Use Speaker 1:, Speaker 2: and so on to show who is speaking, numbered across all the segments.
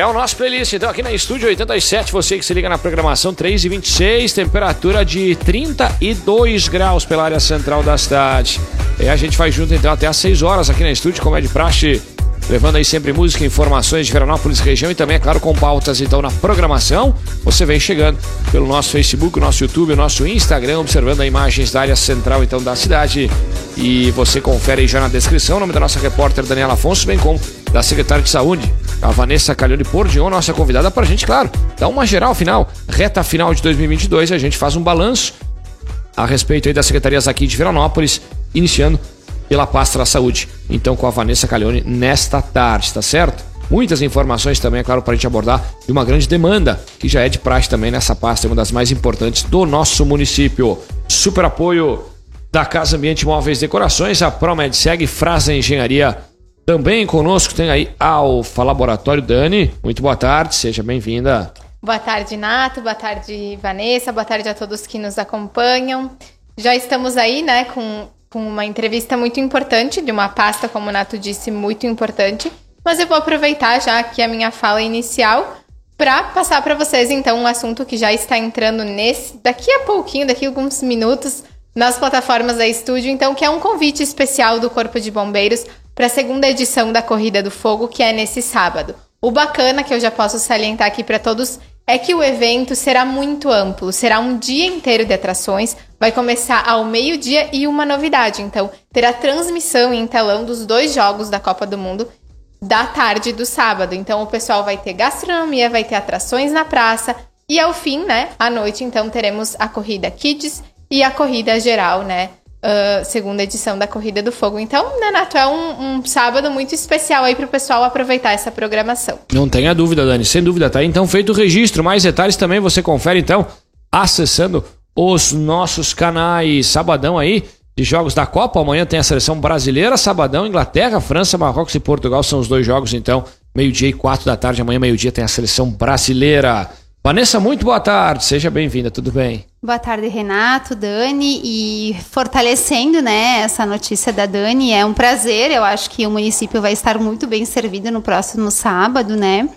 Speaker 1: É o nosso playlist, então, aqui na Estúdio 87, você que se liga na programação 3 e 26, temperatura de 32 graus pela área central da cidade. E a gente vai junto, então, até às 6 horas aqui na Estúdio, como é de praxe, levando aí sempre música, informações de Veranópolis região e também, é claro, com pautas, então, na programação. Você vem chegando pelo nosso Facebook, nosso YouTube, nosso Instagram, observando as imagens da área central, então, da cidade. E você confere aí já na descrição o nome da nossa repórter Daniela Afonso, bem como da secretária de Saúde, a Vanessa Calhone Pordion, nossa convidada, para a gente, claro, dar uma geral final, reta final de 2022, a gente faz um balanço a respeito aí das secretarias aqui de Veranópolis, iniciando pela pasta da saúde. Então, com a Vanessa Calhone nesta tarde, tá certo? Muitas informações também, é claro, para a gente abordar e uma grande demanda, que já é de praxe também nessa pasta, é uma das mais importantes do nosso município. Super apoio da Casa Ambiente Móveis Decorações, a Promed segue Frasa Engenharia também conosco tem aí Alfa Laboratório Dani. Muito boa tarde, seja bem-vinda.
Speaker 2: Boa tarde, Nato. Boa tarde, Vanessa. Boa tarde a todos que nos acompanham. Já estamos aí, né, com, com uma entrevista muito importante, de uma pasta, como o Nato disse, muito importante. Mas eu vou aproveitar já aqui a minha fala inicial para passar para vocês, então, um assunto que já está entrando nesse daqui a pouquinho, daqui a alguns minutos, nas plataformas da estúdio, então, que é um convite especial do Corpo de Bombeiros para a segunda edição da Corrida do Fogo, que é nesse sábado. O bacana que eu já posso salientar aqui para todos é que o evento será muito amplo, será um dia inteiro de atrações, vai começar ao meio-dia e uma novidade, então terá transmissão em telão dos dois jogos da Copa do Mundo da tarde do sábado. Então o pessoal vai ter gastronomia, vai ter atrações na praça e ao fim, né, à noite, então teremos a corrida Kids e a corrida geral, né, uh, segunda edição da Corrida do Fogo. Então, né, Nato, é um, um sábado muito especial aí para o pessoal aproveitar essa programação.
Speaker 1: Não tenha dúvida, Dani, sem dúvida, tá? Então, feito o registro, mais detalhes também você confere, então, acessando os nossos canais. Sabadão aí, de jogos da Copa. Amanhã tem a seleção brasileira, sabadão, Inglaterra, França, Marrocos e Portugal são os dois jogos, então, meio-dia e quatro da tarde. Amanhã, meio-dia, tem a seleção brasileira. Vanessa, muito boa tarde, seja bem-vinda, tudo bem?
Speaker 3: Boa tarde, Renato, Dani, e fortalecendo, né, essa notícia da Dani, é um prazer, eu acho que o município vai estar muito bem servido no próximo sábado, né,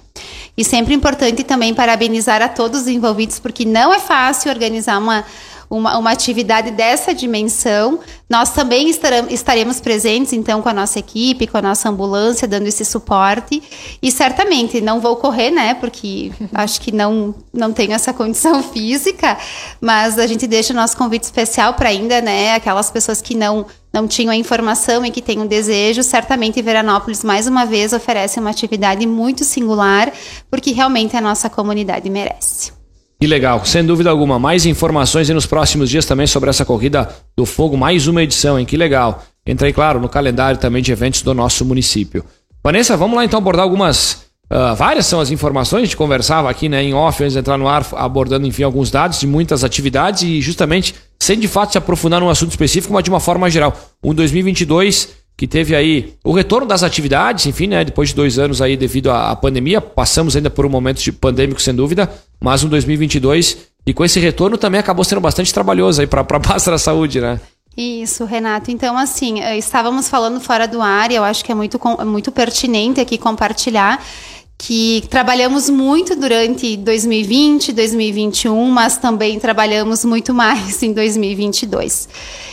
Speaker 3: e sempre importante também parabenizar a todos os envolvidos, porque não é fácil organizar uma uma, uma atividade dessa dimensão. Nós também estaremos presentes, então, com a nossa equipe, com a nossa ambulância, dando esse suporte. E certamente não vou correr, né? Porque acho que não, não tenho essa condição física, mas a gente deixa o nosso convite especial para ainda, né? Aquelas pessoas que não não tinham a informação e que têm um desejo, certamente Veranópolis mais uma vez oferece uma atividade muito singular, porque realmente a nossa comunidade merece.
Speaker 1: Que legal, sem dúvida alguma. Mais informações e nos próximos dias também sobre essa corrida do fogo, mais uma edição, hein? Que legal. Entrei, claro, no calendário também de eventos do nosso município. Vanessa, vamos lá então abordar algumas. Uh, várias são as informações, a gente conversava aqui né, em off antes de entrar no ar, abordando, enfim, alguns dados de muitas atividades e justamente sem de fato se aprofundar num assunto específico, mas de uma forma geral. Um 2022 que teve aí o retorno das atividades, enfim, né, depois de dois anos aí devido à, pandemia, passamos ainda por um momento de pandêmico sem dúvida, mas um 2022 e com esse retorno também acabou sendo bastante trabalhoso aí para a pasta da saúde, né?
Speaker 3: Isso, Renato. Então, assim, eh, estávamos falando fora do ar e eu acho que é muito, muito pertinente aqui compartilhar que trabalhamos muito durante 2020, 2021, mas também trabalhamos muito mais em 2022.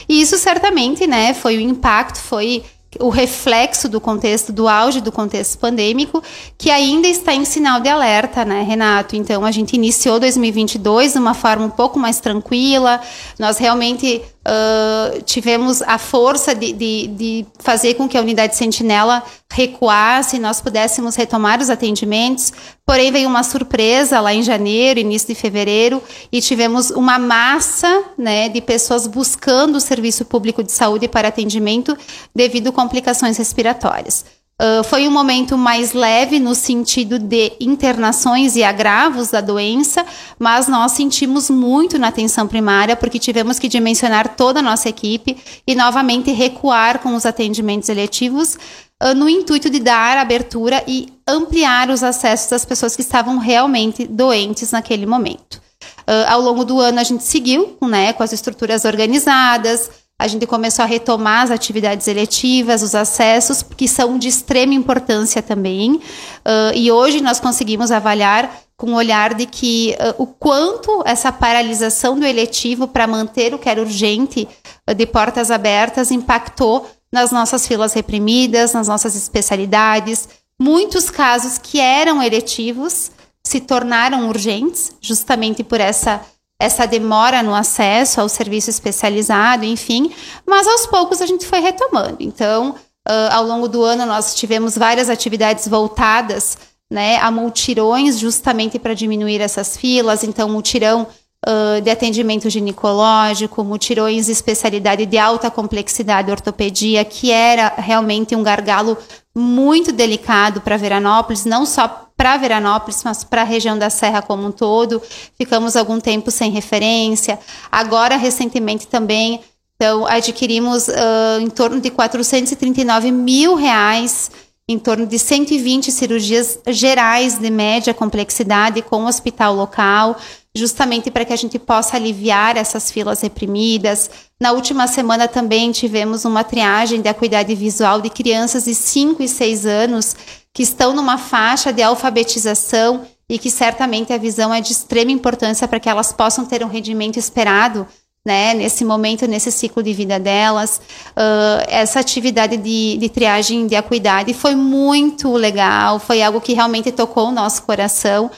Speaker 3: E isso certamente, né, foi o impacto, foi o reflexo do contexto, do auge do contexto pandêmico, que ainda está em sinal de alerta, né, Renato? Então, a gente iniciou 2022 de uma forma um pouco mais tranquila, nós realmente uh, tivemos a força de, de, de, fazer com que a unidade sentinela recuasse, nós pudéssemos retomar os atendimentos. Porém, veio uma surpresa lá em janeiro, início de fevereiro, e tivemos uma massa né, de pessoas buscando o serviço público de saúde para atendimento devido a complicações respiratórias. Uh, foi um momento mais leve no sentido de internações e agravos da doença, mas nós sentimos muito na atenção primária porque tivemos que dimensionar toda a nossa equipe e novamente recuar com os atendimentos eletivos uh, no intuito de dar abertura e ampliar os acessos das pessoas que estavam realmente doentes naquele momento. Uh, ao longo do ano a gente seguiu né, com as estruturas organizadas, a gente começou a retomar as atividades eletivas, os acessos, que são de extrema importância também. Uh, e hoje nós conseguimos avaliar com o olhar de que uh, o quanto essa paralisação do eletivo para manter o que era urgente uh, de portas abertas impactou nas nossas filas reprimidas, nas nossas especialidades. Muitos casos que eram eletivos se tornaram urgentes, justamente por essa essa demora no acesso ao serviço especializado, enfim, mas aos poucos a gente foi retomando. Então, uh, ao longo do ano, nós tivemos várias atividades voltadas né, a multirões, justamente para diminuir essas filas. Então, multirão uh, de atendimento ginecológico, mutirões de especialidade de alta complexidade, ortopedia, que era realmente um gargalo muito delicado para Veranópolis, não só para Veranópolis, mas para a região da Serra como um todo. Ficamos algum tempo sem referência. Agora, recentemente também, então, adquirimos uh, em torno de 439 mil reais, em torno de 120 cirurgias gerais de média complexidade com o hospital local, justamente para que a gente possa aliviar essas filas reprimidas. Na última semana também tivemos uma triagem de acuidade visual de crianças de 5 e 6 anos que estão numa faixa de alfabetização e que certamente a visão é de extrema importância para que elas possam ter um rendimento esperado né, nesse momento, nesse ciclo de vida delas. Uh, essa atividade de, de triagem de acuidade foi muito legal, foi algo que realmente tocou o nosso coração,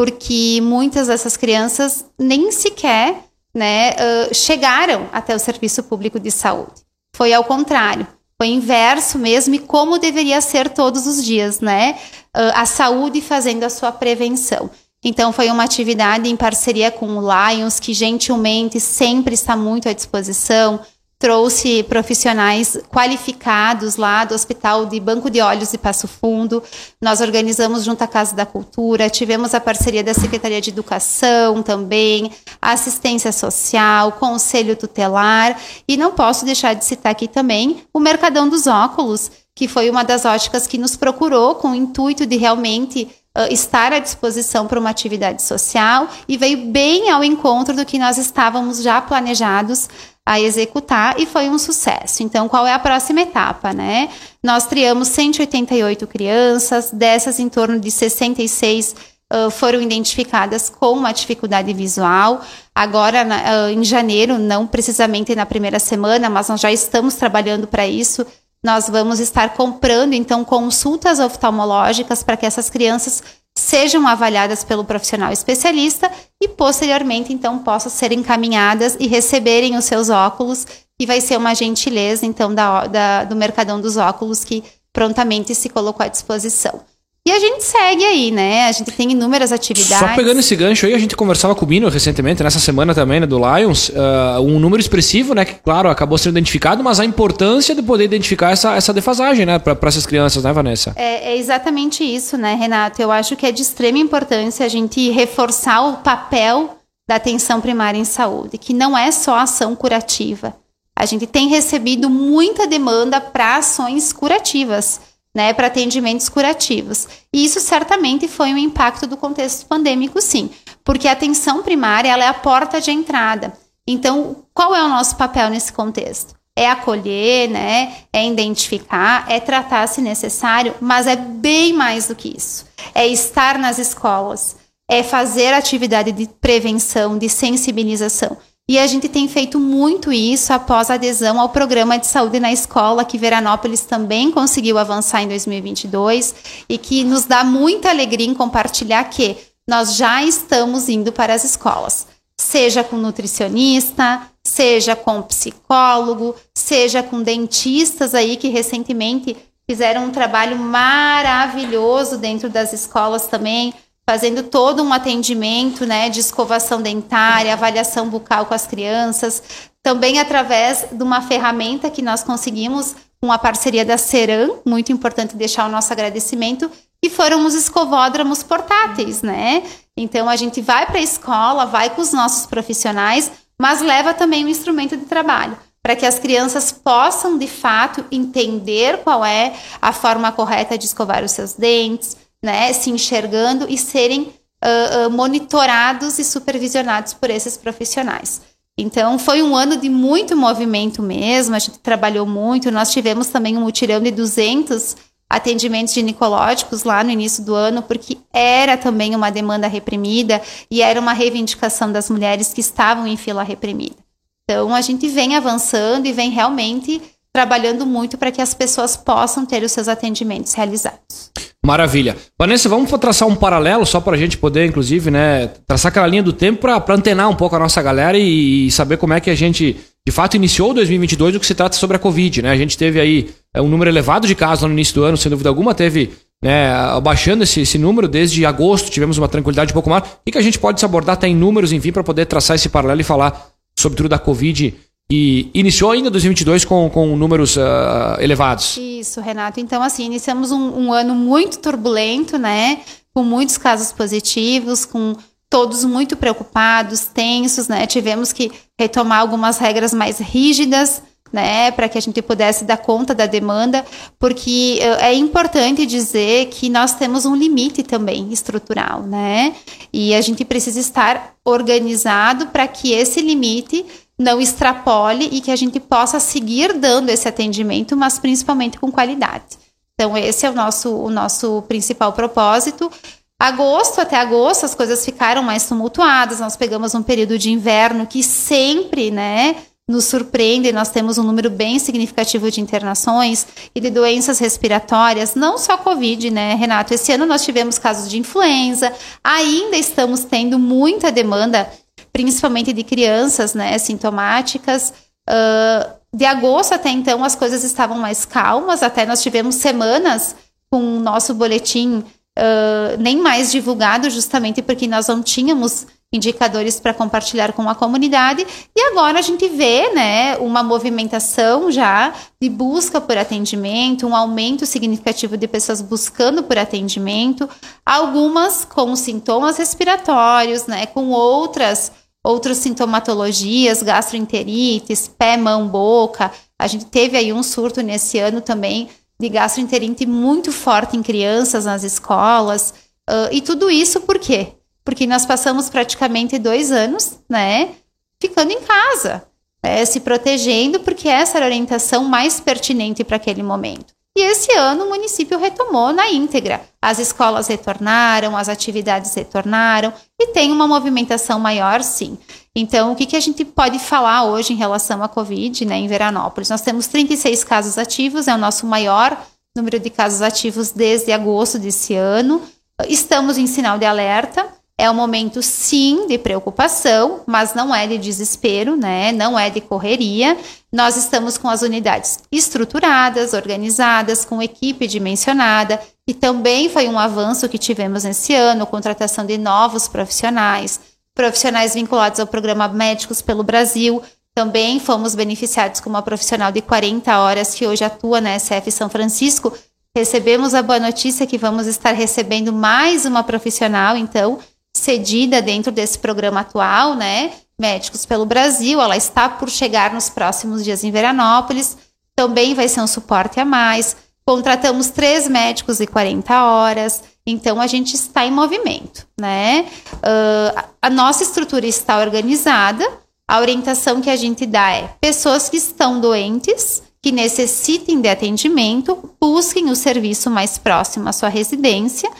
Speaker 3: porque muitas dessas crianças nem sequer né, uh, chegaram até o serviço público de saúde. Foi ao contrário. Foi inverso mesmo e como deveria ser todos os dias, né? Uh, a saúde fazendo a sua prevenção. Então, foi uma atividade em parceria com o Lions, que gentilmente sempre está muito à disposição trouxe profissionais qualificados lá do Hospital de Banco de Olhos de Passo Fundo. Nós organizamos junto à Casa da Cultura, tivemos a parceria da Secretaria de Educação também, assistência social, conselho tutelar e não posso deixar de citar aqui também o Mercadão dos Óculos, que foi uma das óticas que nos procurou com o intuito de realmente uh, estar à disposição para uma atividade social e veio bem ao encontro do que nós estávamos já planejados a executar e foi um sucesso. Então, qual é a próxima etapa, né? Nós triamos 188 crianças, dessas em torno de 66 uh, foram identificadas com uma dificuldade visual. Agora, na, uh, em janeiro, não precisamente na primeira semana, mas nós já estamos trabalhando para isso. Nós vamos estar comprando, então, consultas oftalmológicas para que essas crianças sejam avaliadas pelo profissional especialista e posteriormente então possam ser encaminhadas e receberem os seus óculos, que vai ser uma gentileza então da, da, do Mercadão dos Óculos que prontamente se colocou à disposição. E a gente segue aí, né? A gente tem inúmeras atividades.
Speaker 1: Só pegando esse gancho aí, a gente conversava com o Bino recentemente, nessa semana também, né, do Lions, uh, um número expressivo, né, que claro, acabou sendo identificado, mas a importância de poder identificar essa, essa defasagem, né, para essas crianças, né, Vanessa?
Speaker 3: É, é exatamente isso, né, Renato? Eu acho que é de extrema importância a gente reforçar o papel da atenção primária em saúde, que não é só ação curativa. A gente tem recebido muita demanda para ações curativas né, para atendimentos curativos. E isso certamente foi um impacto do contexto pandêmico, sim, porque a atenção primária ela é a porta de entrada. Então, qual é o nosso papel nesse contexto? É acolher, né? É identificar, é tratar se necessário, mas é bem mais do que isso. É estar nas escolas, é fazer atividade de prevenção, de sensibilização. E a gente tem feito muito isso após a adesão ao programa de saúde na escola, que Veranópolis também conseguiu avançar em 2022 e que nos dá muita alegria em compartilhar que nós já estamos indo para as escolas, seja com nutricionista, seja com psicólogo, seja com dentistas aí que recentemente fizeram um trabalho maravilhoso dentro das escolas também fazendo todo um atendimento né, de escovação dentária, avaliação bucal com as crianças, também através de uma ferramenta que nós conseguimos com a parceria da Seram, muito importante deixar o nosso agradecimento, que foram os escovódromos portáteis, né? Então a gente vai para a escola, vai com os nossos profissionais, mas leva também um instrumento de trabalho para que as crianças possam de fato entender qual é a forma correta de escovar os seus dentes, né, se enxergando e serem uh, uh, monitorados e supervisionados por esses profissionais. Então, foi um ano de muito movimento mesmo, a gente trabalhou muito. Nós tivemos também um mutirão de 200 atendimentos ginecológicos lá no início do ano, porque era também uma demanda reprimida e era uma reivindicação das mulheres que estavam em fila reprimida. Então, a gente vem avançando e vem realmente trabalhando muito para que as pessoas possam ter os seus atendimentos realizados.
Speaker 1: Maravilha. Vanessa, vamos traçar um paralelo só para a gente poder, inclusive, né, traçar aquela linha do tempo para antenar um pouco a nossa galera e, e, saber como é que a gente, de fato, iniciou 2022 o que se trata sobre a Covid, né? A gente teve aí é, um número elevado de casos no início do ano, sem dúvida alguma, teve né, baixando esse, esse número desde agosto, tivemos uma tranquilidade um pouco maior. E que a gente pode se abordar até em números, enfim, para poder traçar esse paralelo e falar sobre tudo da Covid e iniciou ainda 2022 com, com números uh, elevados.
Speaker 3: Isso, Renato. Então, assim, iniciamos um, um, ano muito turbulento, né? Com muitos casos positivos, com todos muito preocupados, tensos, né? Tivemos que retomar algumas regras mais rígidas, né? Para que a gente pudesse dar conta da demanda, porque uh, é importante dizer que nós temos um limite também estrutural, né? E a gente precisa estar organizado para que esse limite não extrapole e que a gente possa seguir dando esse atendimento, mas principalmente com qualidade. Então, esse é o nosso, o nosso principal propósito. Agosto até agosto as coisas ficaram mais tumultuadas. Nós pegamos um período de inverno que sempre, né, nos surpreende. Nós temos um número bem significativo de internações e de doenças respiratórias, não só Covid, né, Renato? Esse ano nós tivemos casos de influenza. Ainda estamos tendo muita demanda principalmente de crianças, né, sintomáticas. Uh, de agosto até então as coisas estavam mais calmas, até nós tivemos semanas com o nosso boletim uh, nem mais divulgado, justamente porque nós não tínhamos indicadores para compartilhar com a comunidade. E agora a gente vê né, uma movimentação já de busca por atendimento, um aumento significativo de pessoas buscando por atendimento, algumas com sintomas respiratórios, né, com outras outras sintomatologias, gastroenterites, pé, mão, boca. A gente teve aí um surto nesse ano também de gastroenterite muito forte em crianças nas escolas. Uh, e tudo isso por quê? Porque nós passamos praticamente dois anos, né, ficando em casa, né, se protegendo, porque essa era a orientação mais pertinente para aquele momento. E esse ano o município retomou na íntegra. As escolas retornaram, as atividades retornaram e tem uma movimentação maior, sim. Então, o que, que a gente pode falar hoje em relação à Covid né, em Veranópolis? Nós temos 36 casos ativos, é o nosso maior número de casos ativos desde agosto desse ano. Estamos em sinal de alerta. É um momento, sim, de preocupação, mas não é de desespero, né? Não é de correria. Nós estamos com as unidades estruturadas, organizadas, com equipe dimensionada, e também foi um avanço que tivemos nesse ano, contratação de novos profissionais, profissionais vinculados ao programa Médicos pelo Brasil. Também fomos beneficiados com uma profissional de 40 horas que hoje atua na SF São Francisco. Recebemos a boa notícia que vamos estar recebendo mais uma profissional, então, cedida dentro desse programa atual, né? Médicos pelo Brasil, ela está por chegar nos próximos dias em Veranópolis, também vai ser um suporte a mais. Contratamos três médicos de 40 horas, então a gente está em movimento, né? Uh, a nossa estrutura está organizada, a orientação que a gente dá é pessoas que estão doentes, que necessitem de atendimento, busquem o serviço mais próximo à sua residência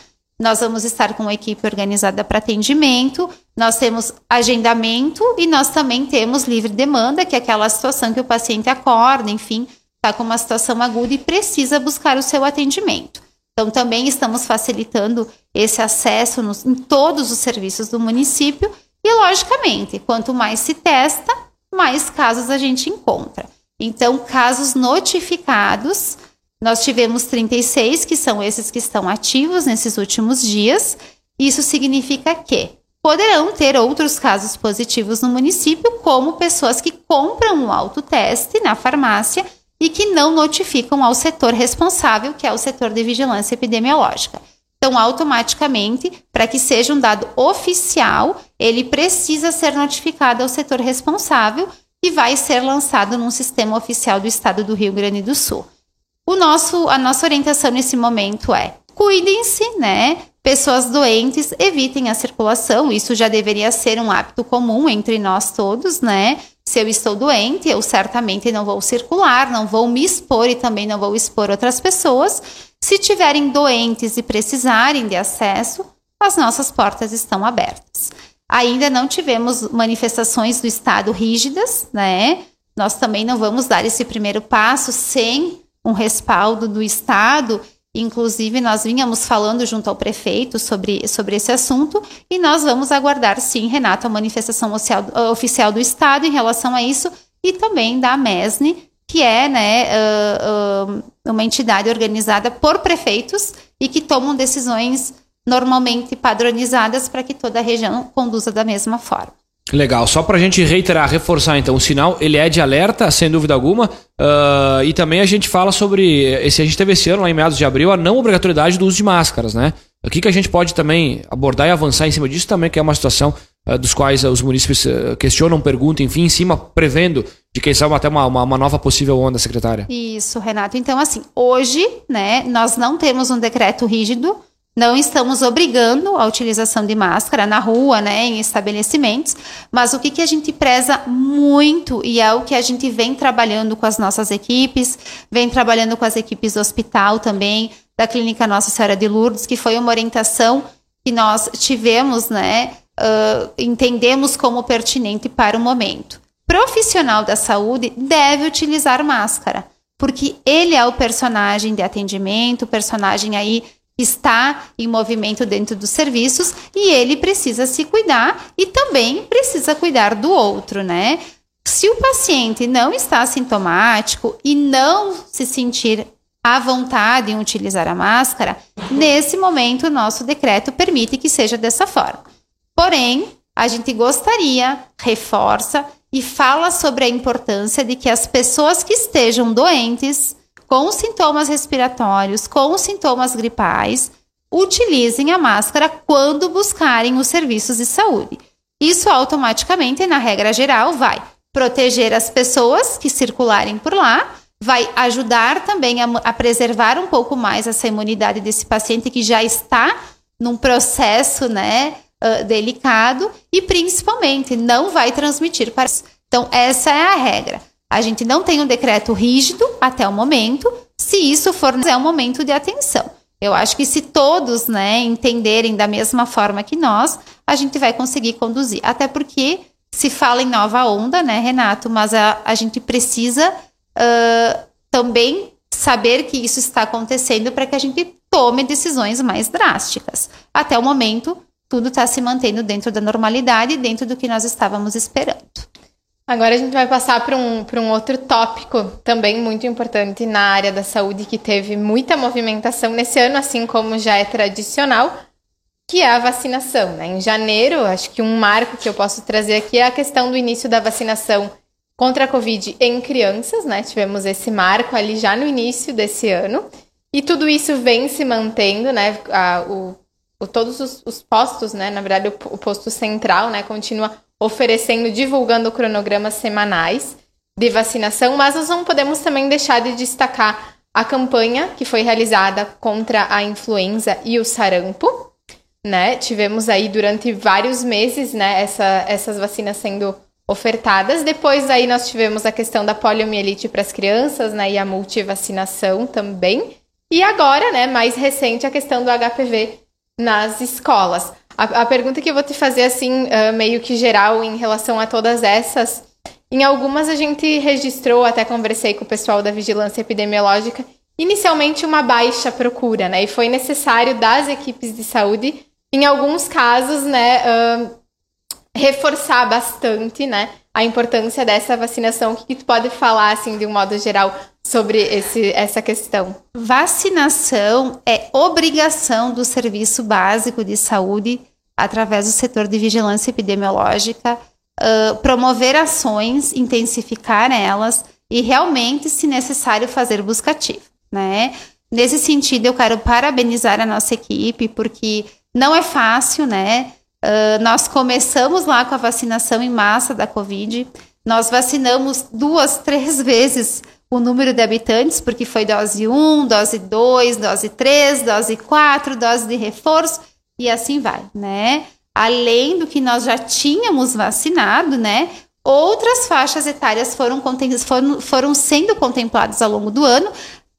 Speaker 3: nós vamos estar com uma equipe organizada para atendimento, nós temos agendamento e nós também temos livre demanda, que é aquela situação que o paciente acorda, enfim, está com uma situação aguda e precisa buscar o seu atendimento. Então, também estamos facilitando esse acesso nos, em todos os serviços do município e, logicamente, quanto mais se testa, mais casos a gente encontra. Então, casos notificados nós tivemos 36, que são esses que estão ativos nesses últimos dias. Isso significa que poderão ter outros casos positivos no município, como pessoas que compram um autoteste na farmácia e que não notificam ao setor responsável, que é o setor de vigilância epidemiológica. Então, automaticamente, para que seja um dado oficial, ele precisa ser notificado ao setor responsável e vai ser lançado num sistema oficial do estado do Rio Grande do Sul. O nosso, a nossa orientação nesse momento é: cuidem-se, né? Pessoas doentes, evitem a circulação. Isso já deveria ser um hábito comum entre nós todos, né? Se eu estou doente, eu certamente não vou circular, não vou me expor e também não vou expor outras pessoas. Se tiverem doentes e precisarem de acesso, as nossas portas estão abertas. Ainda não tivemos manifestações do Estado rígidas, né? Nós também não vamos dar esse primeiro passo sem um respaldo do Estado. Inclusive, nós vínhamos falando junto ao prefeito sobre, sobre esse assunto e nós vamos aguardar, sim, Renato, a manifestação oficial, oficial do Estado em relação a isso e também da MESNE, que é né, uh, uh, uma entidade organizada por prefeitos e que tomam decisões normalmente padronizadas para que toda a região conduza da mesma forma.
Speaker 1: Legal, só para a gente reiterar, reforçar então, o sinal ele é de alerta, sem dúvida alguma, uh, e também a gente fala sobre, esse, a gente teve esse ano, lá em meados de abril, a não obrigatoriedade do uso de máscaras, né? O que, que a gente pode também abordar e avançar em cima disso também, que é uma situação uh, dos quais uh, os munícipes questionam, perguntam, enfim, em cima, prevendo de quem sabe até uma, uma, uma, nova possível onda, secretária.
Speaker 3: Isso, Renato. Então, assim, hoje, né, nós não temos um decreto rígido, não estamos obrigando a utilização de máscara na rua, né, em estabelecimentos, mas o que, que a gente preza muito e é o que a gente vem trabalhando com as nossas equipes, vem trabalhando com as equipes do hospital também, da Clínica Nossa Senhora de Lourdes, que foi uma orientação que nós tivemos, né, uh, entendemos como pertinente para o momento. Profissional da saúde deve utilizar máscara, porque ele é o personagem de atendimento, o personagem aí está em movimento dentro dos serviços e ele precisa se cuidar e também precisa cuidar do outro, né? Se o paciente não está sintomático e não se sentir à vontade em utilizar a máscara, nesse momento o nosso decreto permite que seja dessa forma. Porém, a gente gostaria, reforça e fala sobre a importância de que as pessoas que estejam doentes com sintomas respiratórios, com sintomas gripais, utilizem a máscara quando buscarem os serviços de saúde. Isso automaticamente, na regra geral, vai proteger as pessoas que circularem por lá, vai ajudar também a, a preservar um pouco mais essa imunidade desse paciente que já está num processo, né, uh, delicado e principalmente não vai transmitir para. Então, essa é a regra. A gente não tem um decreto rígido até o momento. Se isso for, é um momento de atenção. Eu acho que se todos né, entenderem da mesma forma que nós, a gente vai conseguir conduzir. Até porque se fala em nova onda, né, Renato? Mas a, a gente precisa uh, também saber que isso está acontecendo para que a gente tome decisões mais drásticas. Até o momento, tudo está se mantendo dentro da normalidade, dentro do que nós estávamos esperando.
Speaker 2: Agora a gente vai passar para um, um outro tópico também muito importante na área da saúde que teve muita movimentação nesse ano, assim como já é tradicional, que é a vacinação. Né? Em janeiro, acho que um marco que eu posso trazer aqui é a questão do início da vacinação contra a Covid em crianças, né? Tivemos esse marco ali já no início desse ano. E tudo isso vem se mantendo, né? A, o, o, todos os, os, postos, né? Na verdade, o, o posto central, né? Continua oferecendo, divulgando cronogramas semanais de vacinação, mas nós não podemos também deixar de destacar a campanha que foi realizada contra a influenza e o sarampo, né? Tivemos aí durante vários meses, né, essa, essas vacinas sendo ofertadas. Depois aí nós tivemos a questão da poliomielite para as crianças, né, e a multivacinação também. E agora, né, mais recente, a questão do HPV nas escolas. A, a, pergunta que eu vou te fazer, assim, uh, meio que geral em relação a todas essas, em algumas a gente registrou, até conversei com o pessoal da vigilância epidemiológica, inicialmente uma baixa procura, né? E foi necessário das equipes de saúde, em alguns casos, né, uh, reforçar bastante, né, a importância dessa vacinação. O que, que tu pode falar, assim, de um modo geral, sobre esse, essa questão?
Speaker 3: Vacinação é obrigação do Serviço Básico de Saúde, através do setor de vigilância epidemiológica, uh, promover ações, intensificar elas e realmente, se necessário, fazer busca ativa, né? Nesse sentido, eu quero parabenizar a nossa equipe, porque não é fácil, né? Uh, nós começamos lá com a vacinação em massa da Covid. Nós vacinamos duas, três vezes o número de habitantes, porque foi dose 1, dose 2, dose 3, dose 4, dose de reforço, e assim vai, né? Além do que nós já tínhamos vacinado, né? outras faixas etárias foram, foram, foram sendo contempladas ao longo do ano,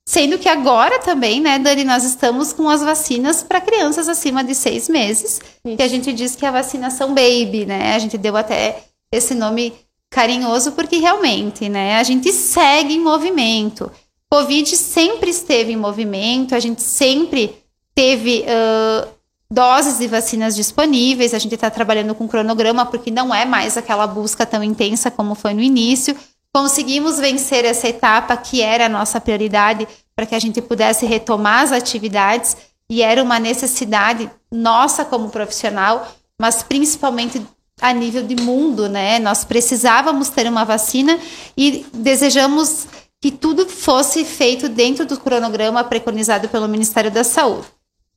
Speaker 3: Sendo que agora também, né, Dani, nós estamos com as vacinas para crianças acima de seis meses, Isso. que a gente diz que é a vacinação baby, né? A gente deu até esse nome carinhoso porque realmente, né, a gente segue em movimento. Covid sempre esteve em movimento, a gente sempre teve uh, doses de vacinas disponíveis, a gente está trabalhando com cronograma porque não é mais aquela busca tão intensa como foi no início. Conseguimos vencer essa etapa que era a nossa prioridade para que a gente pudesse retomar as atividades e era uma necessidade nossa como profissional, mas principalmente a nível de mundo, né? Nós precisávamos ter uma vacina e desejamos que tudo fosse feito dentro do cronograma preconizado pelo Ministério da Saúde.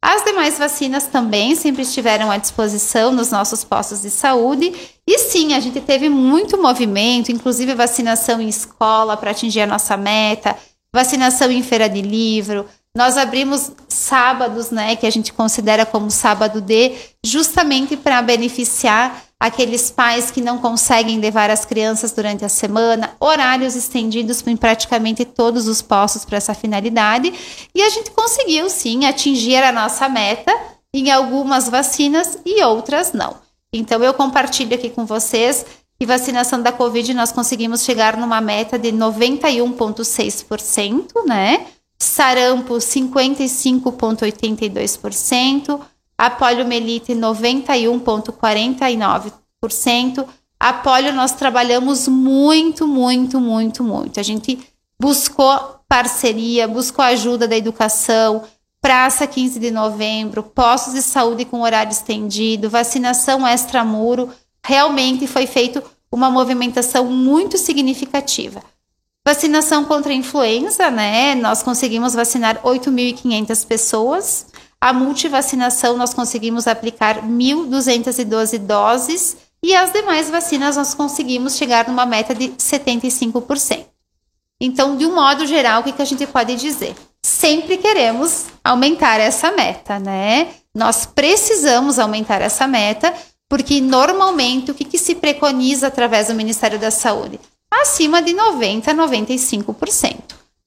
Speaker 3: As demais vacinas também sempre estiveram à disposição nos nossos postos de saúde. E sim, a gente teve muito movimento, inclusive vacinação em escola para atingir a nossa meta, vacinação em feira de livro. Nós abrimos sábados, né, que a gente considera como sábado D, justamente para beneficiar aqueles pais que não conseguem levar as crianças durante a semana, horários estendidos em praticamente todos os postos para essa finalidade, e a gente conseguiu sim atingir a nossa meta em algumas vacinas e outras não. Então eu compartilho aqui com vocês que vacinação da Covid nós conseguimos chegar numa meta de 91,6%, né? Sarampo 55,82%, a poliomielite 91,49%. A polio nós trabalhamos muito, muito, muito, muito. A gente buscou parceria, buscou ajuda da educação, Praça 15 de Novembro, postos de saúde com horário estendido, vacinação extramuro. Realmente foi feito uma movimentação muito significativa. Vacinação contra a influenza, né? Nós conseguimos vacinar 8.500 pessoas. A multivacinação nós conseguimos aplicar 1.212 doses e as demais vacinas nós conseguimos chegar numa meta de 75%. Então, de um modo geral, o que, que a gente pode dizer? Sempre queremos aumentar essa meta, né? Nós precisamos aumentar essa meta, porque normalmente o que, que se preconiza através do Ministério da Saúde? Acima de 90%, 95%.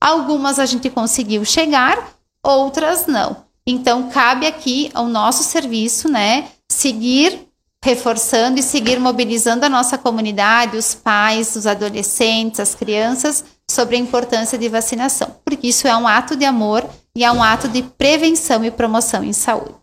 Speaker 3: Algumas a gente conseguiu chegar, outras não. Então, cabe aqui ao nosso serviço, né, seguir reforçando e seguir mobilizando a nossa comunidade, os pais, os adolescentes, as crianças, sobre a importância de vacinação, porque isso é um ato de amor e é um ato de prevenção e promoção em saúde.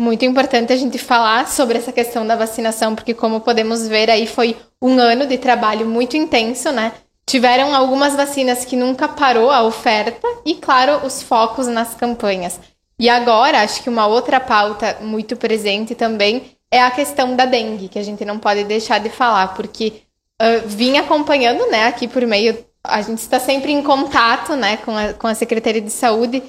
Speaker 2: Muito importante a gente falar sobre essa questão da vacinação, porque como podemos ver aí foi um ano de trabalho muito intenso, né? Tiveram algumas vacinas que nunca parou a oferta e, claro, os focos nas campanhas. E agora, acho que uma outra pauta muito presente também é a questão da dengue, que a gente não pode deixar de falar, porque uh, vim acompanhando, né, aqui por meio, a gente está sempre em contato, né, com a, com a Secretaria de Saúde.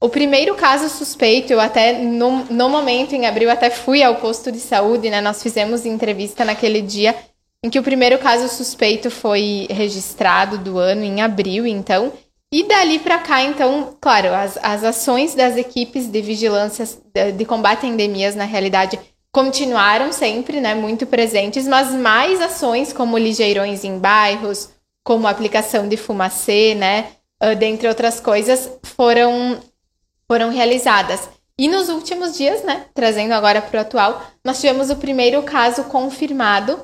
Speaker 2: O primeiro caso suspeito, eu até, no, no momento, em abril, até fui ao posto de saúde, né, nós fizemos entrevista naquele dia, em que o primeiro caso suspeito foi registrado do ano, em abril, então, e dali para cá, então, claro, as, as ações das equipes de vigilância de, de, combate a endemias, na realidade, continuaram sempre, né, muito presentes, mas mais ações como ligeirões em bairros, como aplicação de fumacê, né, uh, dentre outras coisas, foram, foram realizadas. E nos últimos dias, né, trazendo agora para o atual, nós tivemos o primeiro caso confirmado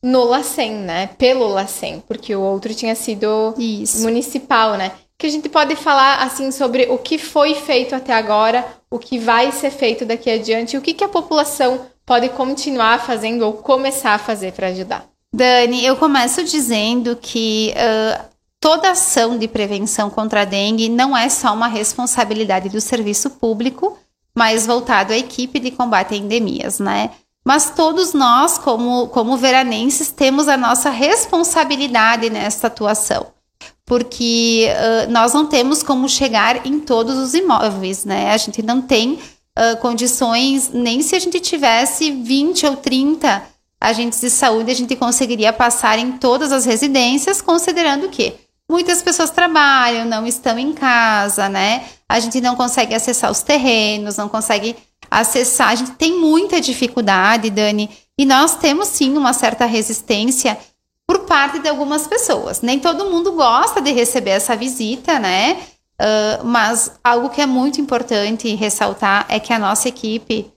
Speaker 2: no LACEN, né, pelo LACEN, porque o outro tinha sido Isso. municipal, né que a gente pode falar assim sobre o que foi feito até agora, o que vai ser feito daqui adiante, o que, que a população pode continuar fazendo ou começar a fazer para ajudar.
Speaker 3: Dani, eu começo dizendo que uh, toda ação de prevenção contra a dengue não é só uma responsabilidade do serviço público, mas voltado à equipe de combate a endemias, né? Mas todos nós, como, como veranenses, temos a nossa responsabilidade nessa atuação porque uh, nós não temos como chegar em todos os imóveis, né? A gente não tem uh, condições, nem se a gente tivesse 20 ou 30 agentes de saúde, a gente conseguiria passar em todas as residências, considerando que muitas pessoas trabalham, não estão em casa, né? A gente não consegue acessar os terrenos, não consegue acessar, a gente tem muita dificuldade, Dani, e nós temos sim uma certa resistência por parte de algumas pessoas. Nem todo mundo gosta de receber essa visita, né? Uh, mas algo que é muito importante ressaltar é que a nossa equipe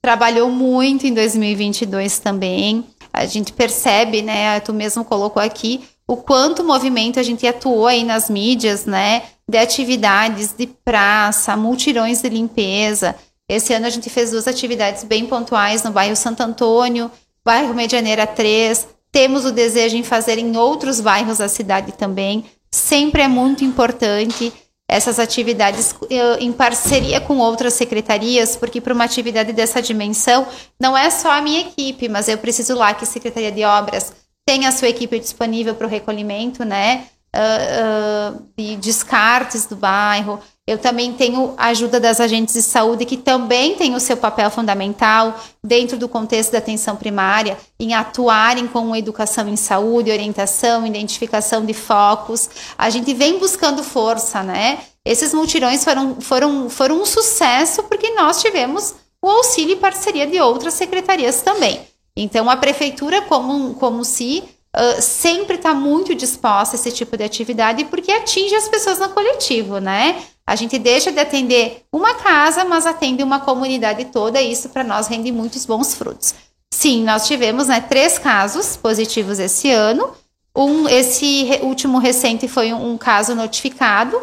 Speaker 3: trabalhou muito em 2022 também. A gente percebe, né? Tu mesmo colocou aqui o quanto movimento a gente atuou aí nas mídias, né? De atividades de praça, multirões de limpeza. Esse ano a gente fez duas atividades bem pontuais no bairro Santo Antônio, bairro Medianeira 3, temos o desejo em fazer em outros bairros da cidade também. Sempre é muito importante essas atividades eh, em parceria com outras secretarias, porque para uma atividade dessa dimensão, não é só a minha equipe, mas eu preciso lá que a Secretaria de Obras tenha a sua equipe disponível para o recolhimento, né? Uh, uh, de descartes do bairro, eu também tenho a ajuda das agentes de saúde, que também tem o seu papel fundamental dentro do contexto da atenção primária, em atuarem com educação em saúde, orientação, identificação de focos. A gente vem buscando força, né? Esses multirões foram, foram, foram um sucesso porque nós tivemos o auxílio e parceria de outras secretarias também. Então, a prefeitura, como, como se Uh, sempre está muito disposta a esse tipo de atividade porque atinge as pessoas no coletivo, né? A gente deixa de atender uma casa, mas atende uma comunidade toda, e isso para nós rende muitos bons frutos. Sim, nós tivemos né, três casos positivos esse ano. Um, esse último recente foi um, caso notificado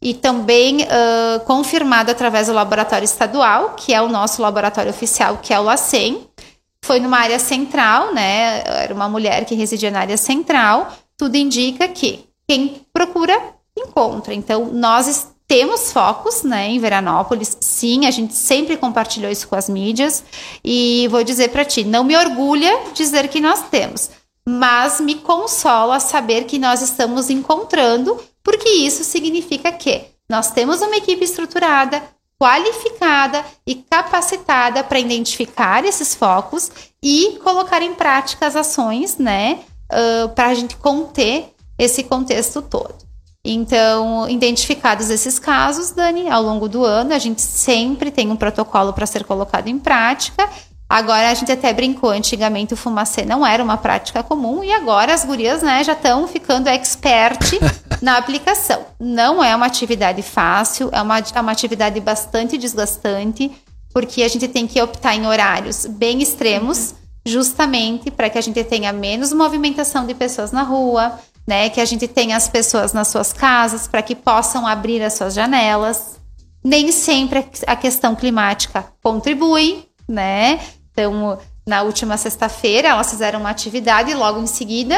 Speaker 3: e também uh, confirmado através do laboratório estadual, que é o nosso laboratório oficial, que é o LACEN. Foi numa área central, né? Era uma mulher que residia na área central. Tudo indica que quem procura encontra. Então, nós temos focos, né, em Veranópolis. Sim, a gente sempre compartilhou isso com as mídias. E vou dizer para ti, não me orgulha dizer que nós temos, mas me consola saber que nós estamos encontrando, porque isso significa que nós temos uma equipe estruturada, qualificada e capacitada para identificar esses focos e colocar em prática as ações, né, uh, para a gente conter esse contexto todo. Então, identificados esses casos, Dani, ao longo do ano, a gente sempre tem um protocolo para ser colocado em prática. Agora a gente até brincou, antigamente o fumacê não era uma prática comum e agora as gurias, né, já estão ficando expert na aplicação. Não é uma atividade fácil, é uma, é uma atividade bastante desgastante, porque a gente tem que optar em horários bem extremos, justamente para que a gente tenha menos movimentação de pessoas na rua, né? Que a gente tenha as pessoas nas suas casas para que possam abrir as suas janelas. Nem sempre a questão climática contribui, né? Então, na última sexta-feira, elas fizeram uma atividade e logo em seguida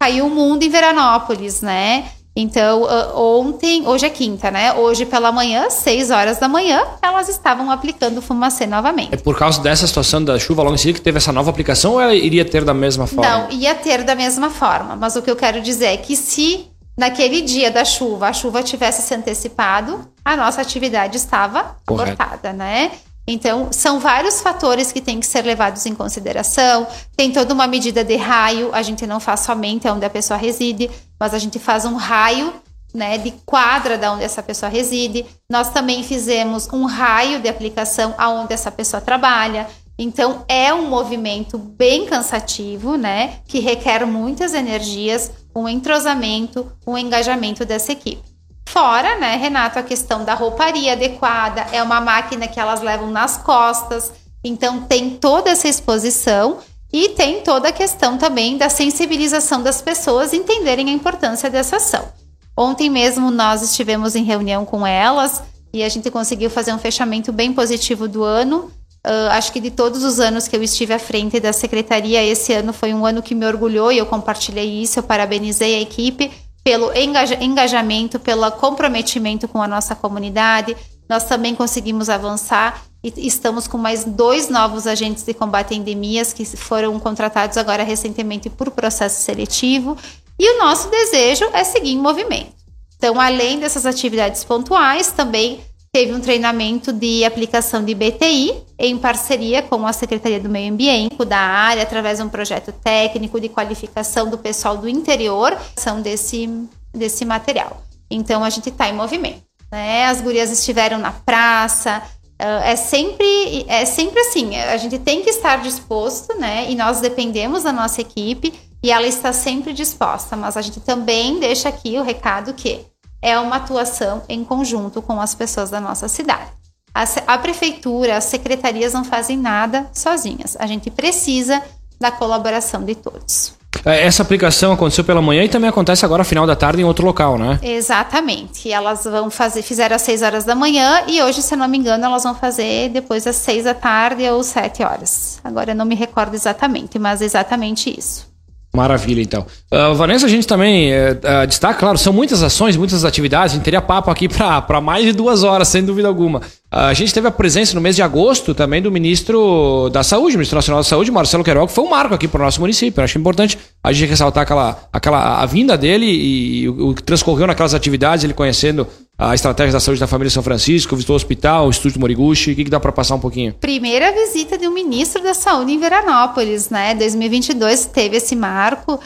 Speaker 3: caiu o mundo em Veranópolis, né? Então, ontem, hoje é quinta, né? Hoje pela manhã, 6 horas da manhã, elas estavam aplicando fumacê novamente.
Speaker 1: É por causa dessa situação da chuva logo em seguida que teve essa nova aplicação ou ela iria ter da mesma forma?
Speaker 3: Não, ia ter da mesma forma. Mas o que eu quero dizer é que se naquele dia da chuva a chuva tivesse se antecipado, a nossa atividade estava Correto. cortada, né? Então, são vários fatores que têm que ser levados em consideração. Tem toda uma medida de raio, a gente não faz somente onde a pessoa reside, mas a gente faz um raio né, de quadra da onde essa pessoa reside. Nós também fizemos um raio de aplicação aonde essa pessoa trabalha. Então, é um movimento bem cansativo, né, que requer muitas energias, um entrosamento, um engajamento dessa equipe. Fora, né, Renato, a questão da rouparia adequada, é uma máquina que elas levam nas costas, então tem toda essa exposição e tem toda a questão também da sensibilização das pessoas entenderem a importância dessa ação. Ontem mesmo nós estivemos em reunião com elas e a gente conseguiu fazer um fechamento bem positivo do ano. Uh, acho que de todos os anos que eu estive à frente da secretaria, esse ano foi um ano que me orgulhou e eu compartilhei isso, eu parabenizei a equipe pelo engajamento, pelo comprometimento com a nossa comunidade. Nós também conseguimos avançar e estamos com mais dois novos agentes de combate a endemias que foram contratados agora recentemente por processo seletivo. E o nosso desejo é seguir em movimento. Então, além dessas atividades pontuais, também teve um treinamento de aplicação de BTI em parceria com a Secretaria do Meio Ambiente da área, através de um projeto técnico de qualificação do pessoal do interior, são desse, desse material. Então a gente está em movimento. Né? As gurias estiveram na praça. é sempre, é sempre assim, a gente tem que estar disposto, né? E nós dependemos da nossa equipe E ela está sempre disposta, mas a gente também deixa aqui o recado que é uma atuação em conjunto com as pessoas da nossa cidade. A, a prefeitura, as secretarias não fazem nada sozinhas. A gente precisa da colaboração de todos.
Speaker 1: É, essa aplicação aconteceu pela manhã e também acontece agora final da tarde em outro local, né?
Speaker 3: Exatamente. Elas vão fazer, fizeram às 6 horas da manhã e hoje, se não me engano, elas vão fazer depois às 6 da tarde ou 7 horas. Agora eu não me recordo exatamente, mas é exatamente isso.
Speaker 1: Maravilha, então. Uh, Vanessa, a gente também uh, destaca, claro, são muitas ações, muitas atividades. A gente teria papo aqui para mais de duas horas, sem dúvida alguma. Uh, a gente teve a presença no mês de agosto também do ministro da Saúde, ministro nacional da Saúde, Marcelo Queiroga, que foi um marco aqui para o nosso município. Eu acho importante a gente ressaltar aquela, aquela a vinda dele e o que transcorreu naquelas atividades, ele conhecendo a estratégia da saúde da família São Francisco, visitou o hospital, o Estúdio Moriguchi, o que, que dá para passar um pouquinho?
Speaker 3: Primeira visita de um ministro da saúde em Veranópolis, né? 2022 teve esse marco,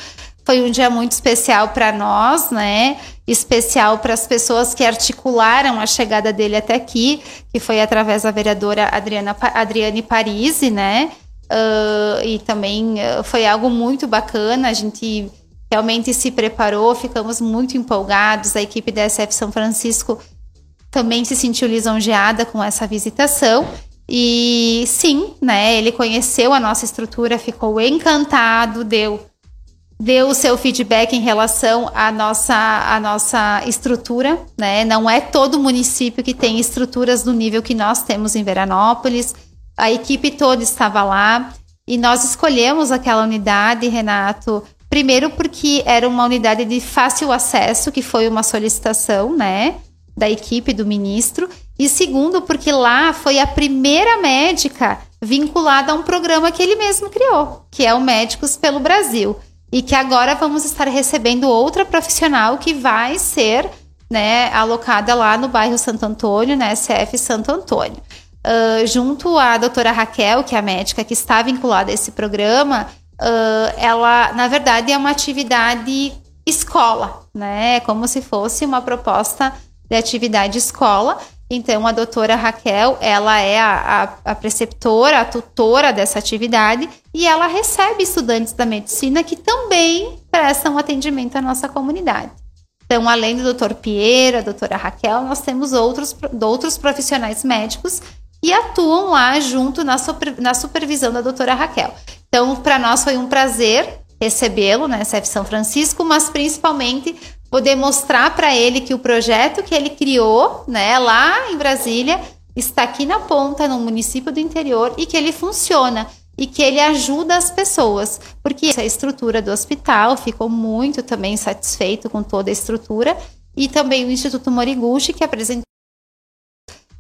Speaker 3: foi um dia muito especial para nós, né? Especial para as pessoas que articularam a chegada dele até aqui, que foi através da vereadora Adriana, Adriane Parisi, né? Uh, e também foi algo muito bacana, a gente realmente se preparou, ficamos muito empolgados. A equipe da SF São Francisco também se sentiu lisonjeada com essa visitação. E sim, né, ele conheceu a nossa estrutura, ficou encantado, deu deu o seu feedback em relação à nossa, à nossa estrutura, né? Não é todo município que tem estruturas do nível que nós temos em Veranópolis. A equipe toda estava lá e nós escolhemos aquela unidade, Renato, Primeiro, porque era uma unidade de fácil acesso, que foi uma solicitação, né, da equipe do ministro. E segundo, porque lá foi a primeira médica vinculada a um programa que ele mesmo criou, que é o Médicos pelo Brasil. E que agora vamos estar recebendo outra profissional que vai ser né, alocada lá no bairro Santo Antônio, na SF Santo Antônio. Uh, junto à doutora Raquel, que é a médica que está vinculada a esse programa, uh, ela, na verdade, é uma atividade escola, né? É como se fosse uma proposta de atividade escola. Então, a doutora Raquel, ela é a, a, a, preceptora, a tutora dessa atividade, e ela recebe estudantes da medicina que também prestam atendimento à nossa comunidade. Então, além do doutor Piero, a doutora Raquel, nós temos outros, outros profissionais médicos que atuam lá junto na, super, na supervisão da doutora Raquel. Então, para nós foi um prazer recebê-lo na SF São Francisco, mas principalmente poder mostrar para ele que o projeto que ele criou, né, lá em Brasília, está aqui na ponta, no município do interior e que ele funciona e que ele ajuda as pessoas, porque a estrutura do hospital ficou muito também satisfeito com toda a estrutura e também o Instituto Moriguchi que apresentou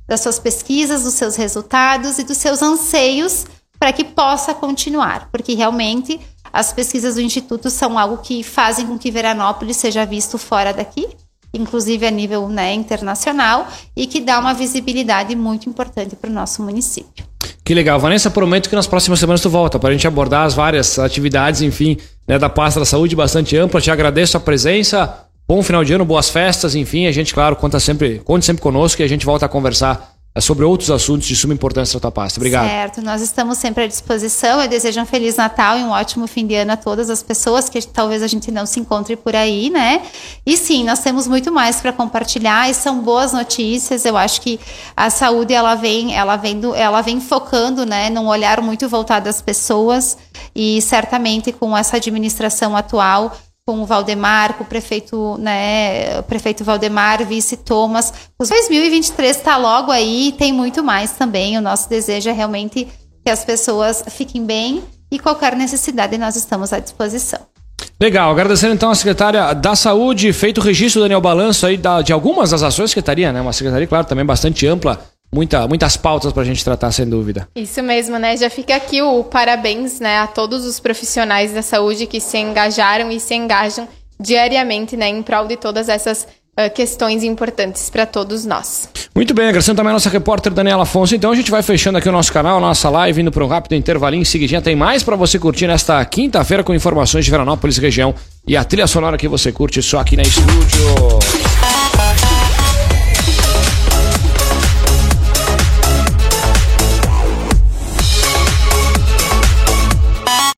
Speaker 3: das suas pesquisas, dos seus resultados e dos seus anseios para que possa continuar, porque realmente as pesquisas do Instituto são algo que fazem com que Veranópolis seja visto fora daqui, inclusive a nível né, internacional, e que dá uma visibilidade muito importante para o nosso município.
Speaker 1: Que legal. Vanessa, prometo que nas próximas semanas tu volta para a gente abordar as várias atividades, enfim, né, da pasta da saúde bastante ampla. Te agradeço a presença. Bom final de ano, boas festas, enfim, a gente, claro, conta sempre, conte sempre conosco e a gente volta a conversar sobre outros assuntos de suma importância para a pasta. Obrigado.
Speaker 3: Certo, nós estamos sempre à disposição. Eu desejo um Feliz Natal e um ótimo fim de ano a todas as pessoas que talvez a gente não se encontre por aí, né? E sim, nós temos muito mais para compartilhar e são boas notícias. Eu acho que a saúde ela vem, ela vem, do, ela vem focando, né, num olhar muito voltado às pessoas e certamente com essa administração atual com o Valdemar, com o prefeito, né, o prefeito Valdemar, vice Thomas. O 2023 está logo aí, tem muito mais também. O nosso desejo é realmente que as pessoas fiquem bem e qualquer necessidade nós estamos à disposição.
Speaker 1: Legal, agradecendo então a secretária da Saúde, feito o registro, Daniel Balanço, aí da, de algumas das ações da secretaria, né? Uma secretaria, claro, também bastante ampla muita, muitas pautas para a gente tratar, sem dúvida.
Speaker 2: Isso mesmo, né? Já fica aqui o parabéns né, a todos os profissionais da saúde que se engajaram e se engajam diariamente né, em prol de todas essas uh, questões importantes para todos nós.
Speaker 1: Muito bem, agradecendo também a nossa repórter Daniela Afonso. Então a gente vai fechando aqui o nosso canal, nossa live, indo para um rápido intervalinho. Em seguidinha tem mais para você curtir nesta quinta-feira com informações de Veranópolis região e a trilha sonora que você curte só aqui na estúdio.